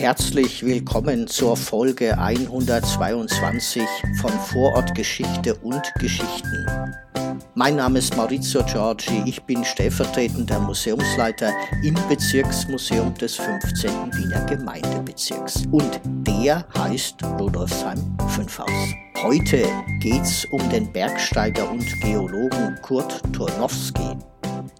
Herzlich willkommen zur Folge 122 von Vorortgeschichte und Geschichten. Mein Name ist Maurizio Giorgi, ich bin stellvertretender Museumsleiter im Bezirksmuseum des 15. Wiener Gemeindebezirks und der heißt Rudolfsheim 5 Haus. Heute geht's um den Bergsteiger und Geologen Kurt Turnowski.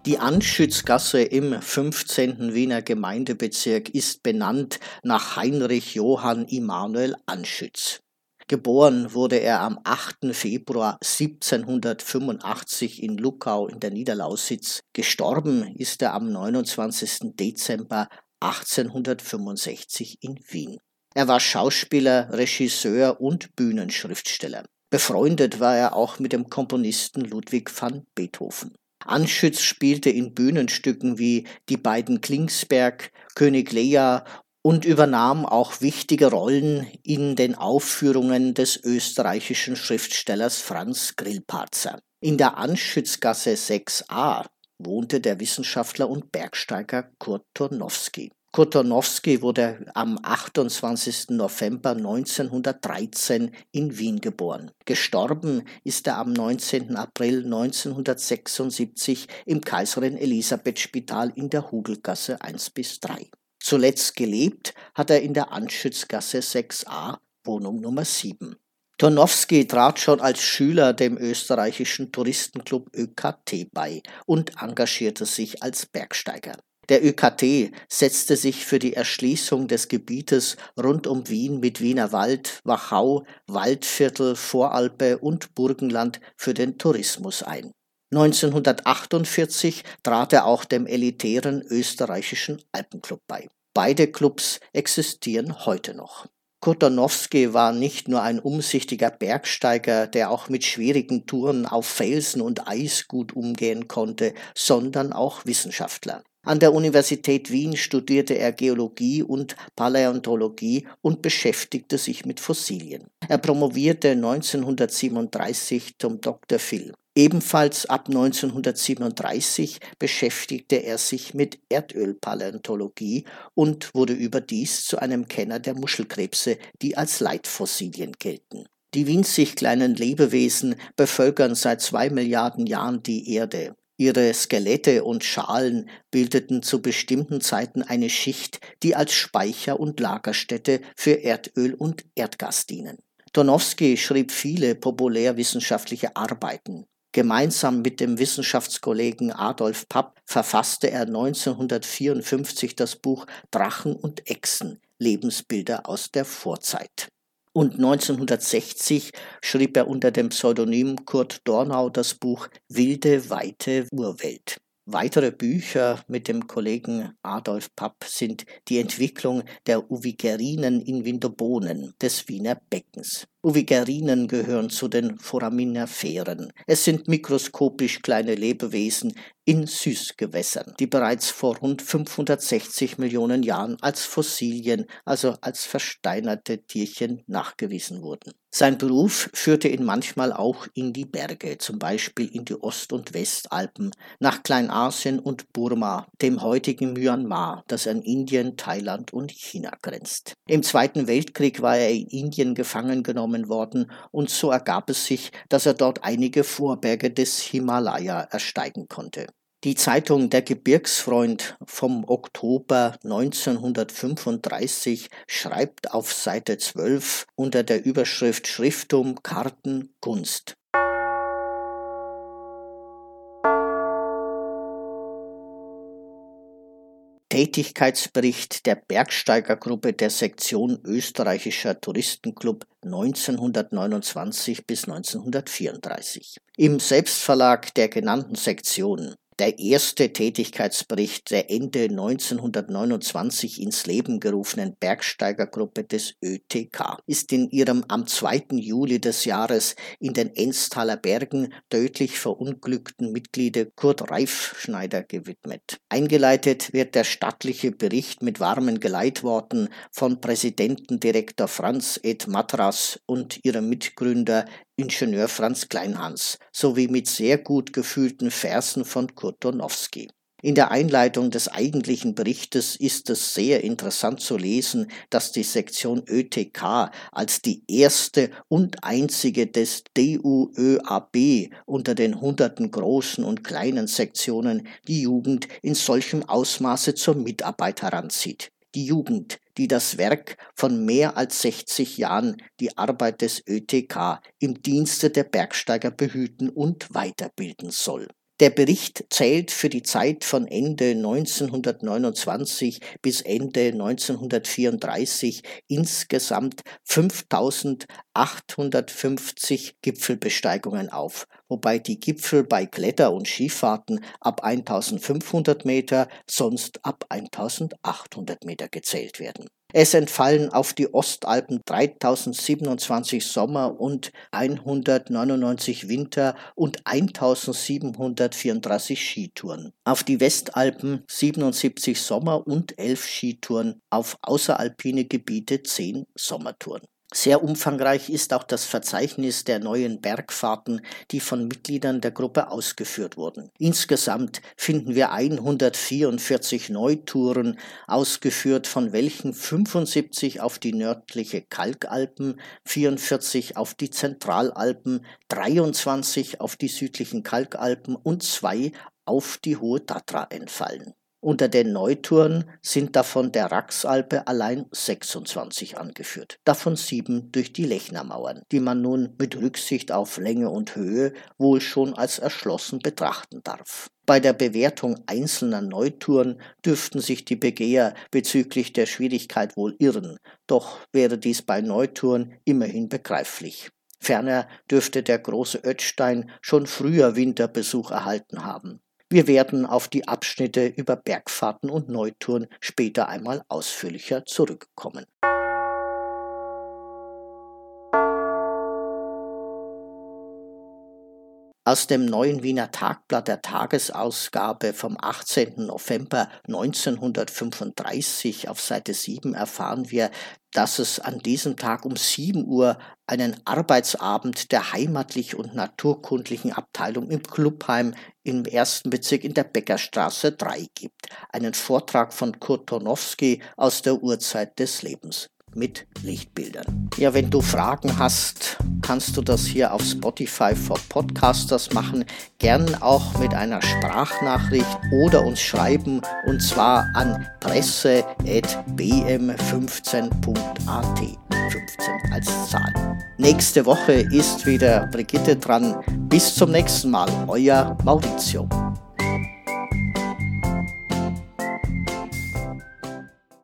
Die Anschützgasse im 15. Wiener Gemeindebezirk ist benannt nach Heinrich Johann Immanuel Anschütz. Geboren wurde er am 8. Februar 1785 in Luckau in der Niederlausitz. Gestorben ist er am 29. Dezember 1865 in Wien. Er war Schauspieler, Regisseur und Bühnenschriftsteller. Befreundet war er auch mit dem Komponisten Ludwig van Beethoven. Anschütz spielte in Bühnenstücken wie Die beiden Klingsberg, König Lear und übernahm auch wichtige Rollen in den Aufführungen des österreichischen Schriftstellers Franz Grillparzer. In der Anschützgasse 6a wohnte der Wissenschaftler und Bergsteiger Kurt Turnowski. Kotonowski wurde am 28. November 1913 in Wien geboren. Gestorben ist er am 19. April 1976 im Kaiserin Elisabeth Spital in der Hugelgasse 1 bis 3. Zuletzt gelebt hat er in der Anschützgasse 6a, Wohnung Nummer 7. Tornowski trat schon als Schüler dem österreichischen Touristenclub ÖKT bei und engagierte sich als Bergsteiger. Der ÖKT setzte sich für die Erschließung des Gebietes rund um Wien mit Wiener Wald, Wachau, Waldviertel, Voralpe und Burgenland für den Tourismus ein. 1948 trat er auch dem elitären österreichischen Alpenclub bei. Beide Clubs existieren heute noch. Kotonowski war nicht nur ein umsichtiger Bergsteiger, der auch mit schwierigen Touren auf Felsen und Eis gut umgehen konnte, sondern auch Wissenschaftler. An der Universität Wien studierte er Geologie und Paläontologie und beschäftigte sich mit Fossilien. Er promovierte 1937 zum Dr. Phil. Ebenfalls ab 1937 beschäftigte er sich mit Erdölpaläontologie und wurde überdies zu einem Kenner der Muschelkrebse, die als Leitfossilien gelten. Die winzig kleinen Lebewesen bevölkern seit zwei Milliarden Jahren die Erde. Ihre Skelette und Schalen bildeten zu bestimmten Zeiten eine Schicht, die als Speicher und Lagerstätte für Erdöl und Erdgas dienen. Donowski schrieb viele populärwissenschaftliche Arbeiten. Gemeinsam mit dem Wissenschaftskollegen Adolf Papp verfasste er 1954 das Buch Drachen und Echsen Lebensbilder aus der Vorzeit und 1960 schrieb er unter dem Pseudonym Kurt Dornau das Buch Wilde, weite Urwelt. Weitere Bücher mit dem Kollegen Adolf Papp sind Die Entwicklung der Uvigerinen in Winterbohnen des Wiener Beckens. Uvigerinen gehören zu den Foraminiferen. Es sind mikroskopisch kleine Lebewesen in Süßgewässern, die bereits vor rund 560 Millionen Jahren als Fossilien, also als versteinerte Tierchen, nachgewiesen wurden. Sein Beruf führte ihn manchmal auch in die Berge, zum Beispiel in die Ost- und Westalpen, nach Kleinasien und Burma, dem heutigen Myanmar, das an Indien, Thailand und China grenzt. Im Zweiten Weltkrieg war er in Indien gefangen genommen aufgenommen worden und so ergab es sich, dass er dort einige Vorberge des Himalaya ersteigen konnte. Die Zeitung Der Gebirgsfreund vom Oktober 1935 schreibt auf Seite 12 unter der Überschrift Schriftum Karten Kunst. Tätigkeitsbericht der Bergsteigergruppe der Sektion Österreichischer Touristenclub 1929 bis 1934. Im Selbstverlag der genannten Sektion der erste Tätigkeitsbericht der Ende 1929 ins Leben gerufenen Bergsteigergruppe des ÖTK ist in ihrem am 2. Juli des Jahres in den Enztaler Bergen tödlich verunglückten Mitglieder Kurt Reifschneider gewidmet. Eingeleitet wird der stattliche Bericht mit warmen Geleitworten von Präsidentendirektor Franz Ed Matras und ihrem Mitgründer Ingenieur Franz Kleinhans sowie mit sehr gut gefühlten Versen von Kurt Donowski. In der Einleitung des eigentlichen Berichtes ist es sehr interessant zu lesen, dass die Sektion ÖTK als die erste und einzige des DUÖAB unter den hunderten großen und kleinen Sektionen die Jugend in solchem Ausmaße zur Mitarbeit heranzieht. Die Jugend, die das Werk von mehr als 60 Jahren, die Arbeit des ÖTK im Dienste der Bergsteiger behüten und weiterbilden soll. Der Bericht zählt für die Zeit von Ende 1929 bis Ende 1934 insgesamt 5850 Gipfelbesteigungen auf, wobei die Gipfel bei Kletter- und Skifahrten ab 1500 Meter, sonst ab 1800 Meter gezählt werden. Es entfallen auf die Ostalpen 3027 Sommer- und 199 Winter- und 1734 Skitouren. Auf die Westalpen 77 Sommer- und 11 Skitouren, auf außeralpine Gebiete 10 Sommertouren. Sehr umfangreich ist auch das Verzeichnis der neuen Bergfahrten, die von Mitgliedern der Gruppe ausgeführt wurden. Insgesamt finden wir 144 Neutouren, ausgeführt von welchen 75 auf die nördliche Kalkalpen, 44 auf die Zentralalpen, 23 auf die südlichen Kalkalpen und zwei auf die Hohe Tatra entfallen. Unter den Neutouren sind davon der Raxalpe allein 26 angeführt, davon sieben durch die Lechnermauern, die man nun mit Rücksicht auf Länge und Höhe wohl schon als erschlossen betrachten darf. Bei der Bewertung einzelner Neutouren dürften sich die Begeher bezüglich der Schwierigkeit wohl irren, doch wäre dies bei Neutouren immerhin begreiflich. Ferner dürfte der große Ötzstein schon früher Winterbesuch erhalten haben. Wir werden auf die Abschnitte über Bergfahrten und Neutouren später einmal ausführlicher zurückkommen. Aus dem neuen Wiener Tagblatt der Tagesausgabe vom 18. November 1935 auf Seite 7 erfahren wir, dass es an diesem Tag um 7 Uhr einen Arbeitsabend der heimatlich und naturkundlichen Abteilung im Clubheim im ersten Bezirk in der Bäckerstraße 3 gibt. Einen Vortrag von Kurt Tornowski aus der Urzeit des Lebens mit Lichtbildern. Ja, wenn du Fragen hast, kannst du das hier auf Spotify for Podcasters machen. Gern auch mit einer Sprachnachricht oder uns schreiben und zwar an presse.bm15.at. 15 als Zahl. Nächste Woche ist wieder Brigitte dran. Bis zum nächsten Mal, euer Maurizio.